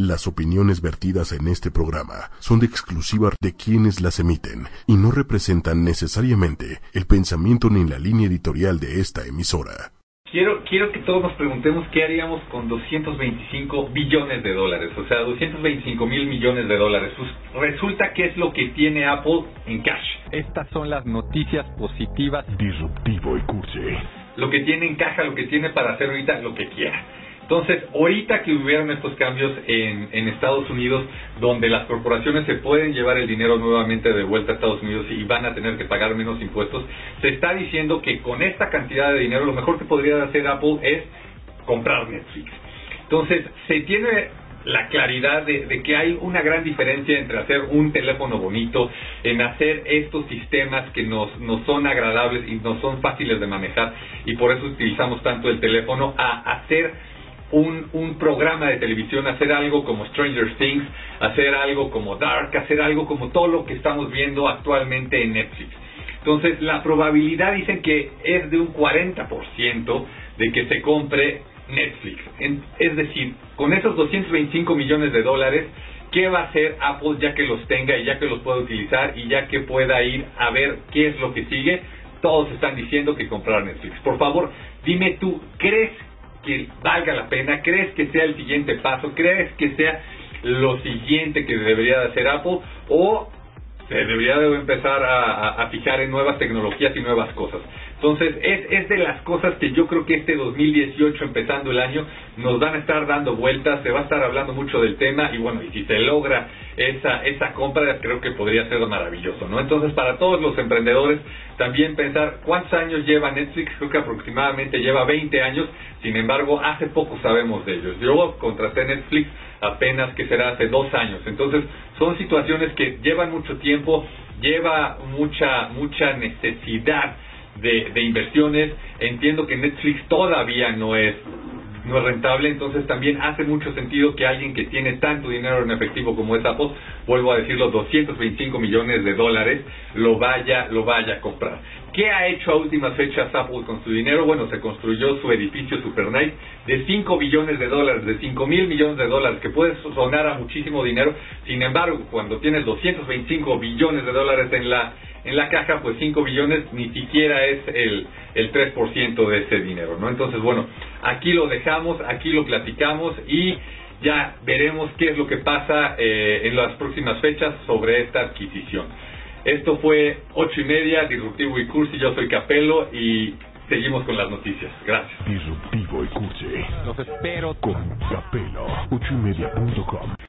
Las opiniones vertidas en este programa son de exclusiva de quienes las emiten y no representan necesariamente el pensamiento ni la línea editorial de esta emisora. Quiero, quiero que todos nos preguntemos qué haríamos con 225 billones de dólares, o sea, 225 mil millones de dólares. Pues resulta que es lo que tiene Apple en cash. Estas son las noticias positivas. Disruptivo y cursi. Lo que tiene en caja, lo que tiene para hacer ahorita lo que quiera. Entonces, ahorita que hubieron estos cambios en, en, Estados Unidos, donde las corporaciones se pueden llevar el dinero nuevamente de vuelta a Estados Unidos y van a tener que pagar menos impuestos, se está diciendo que con esta cantidad de dinero lo mejor que podría hacer Apple es comprar Netflix. Entonces, se tiene la claridad de, de, que hay una gran diferencia entre hacer un teléfono bonito, en hacer estos sistemas que nos, nos son agradables y nos son fáciles de manejar y por eso utilizamos tanto el teléfono, a hacer un, programa de televisión, hacer algo como Stranger Things, hacer algo como Dark, hacer algo como todo lo que estamos viendo actualmente en Netflix. Entonces, la probabilidad dicen que es de un 40% de que se compre Netflix. es decir, con esos 225 millones de dólares, ¿qué va a hacer Apple ya que los tenga y ya que los pueda utilizar y ya que pueda ir a ver qué es lo que sigue? Todos están diciendo que comprar Netflix. Por favor, dime tú, ¿crees que valga la pena? ¿Crees que sea el siguiente paso? ¿Crees que sea lo siguiente que debería de hacer Apple? ¿O se debería de empezar a, fijar en nuevas tecnologías y nuevas cosas? Entonces, es, es de las cosas que yo creo que este 2018, empezando el año, nos van a estar dando vueltas, se va a estar hablando mucho del tema y bueno, y si se logra esa, esa compra, creo que podría ser maravilloso, ¿no? Entonces, para todos los emprendedores, también pensar cuántos años lleva Netflix, creo que aproximadamente lleva 20 años, sin embargo, hace poco sabemos de ellos. Yo contraté Netflix apenas que será hace dos años, entonces son situaciones que llevan mucho tiempo, lleva mucha, mucha necesidad de, de inversiones. Entiendo que Netflix todavía no es no es rentable, entonces también hace mucho sentido que alguien que tiene tanto dinero en efectivo como es Apple, vuelvo a decirlo, 225 millones de dólares, lo vaya, lo vaya a comprar. ¿Qué ha hecho a últimas fechas Apple con su dinero? Bueno, se construyó su edificio Super Night de 5 billones de dólares, de 5 mil millones de dólares, que puede sonar a muchísimo dinero. Sin embargo, cuando tienes 225 billones de dólares en la en la caja, pues 5 billones ni siquiera es el, el 3% de ese dinero, ¿no? Entonces, bueno, aquí lo dejamos, aquí lo platicamos y ya veremos qué es lo que pasa eh, en las próximas fechas sobre esta adquisición. Esto fue 8 y media, Disruptivo y Cursi, yo soy Capelo y seguimos con las noticias. Gracias. Disruptivo y Cursi. Los espero con capelo8ymedia.com.